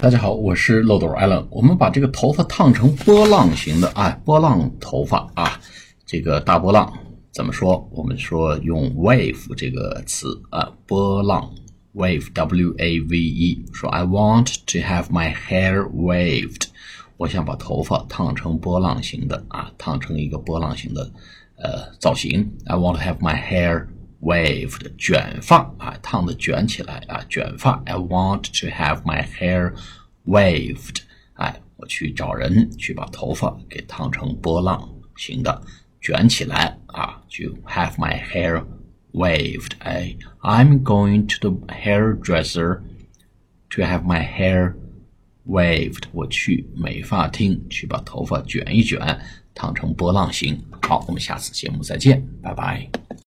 大家好，我是漏斗艾伦。我们把这个头发烫成波浪形的啊，波浪头发啊，这个大波浪怎么说？我们说用 wave 这个词啊，波浪 wave w a v e。说 I want to have my hair waved，我想把头发烫成波浪形的啊，烫成一个波浪形的呃造型。I want to have my hair waved，卷发啊，烫的卷起来啊，卷发。I want to have my hair waved，哎，我去找人去把头发给烫成波浪形的，卷起来啊，就 have my hair waved。哎，I'm going to the hairdresser to have my hair waved。我去美发厅去把头发卷一卷，烫成波浪形。好，我们下次节目再见，拜拜。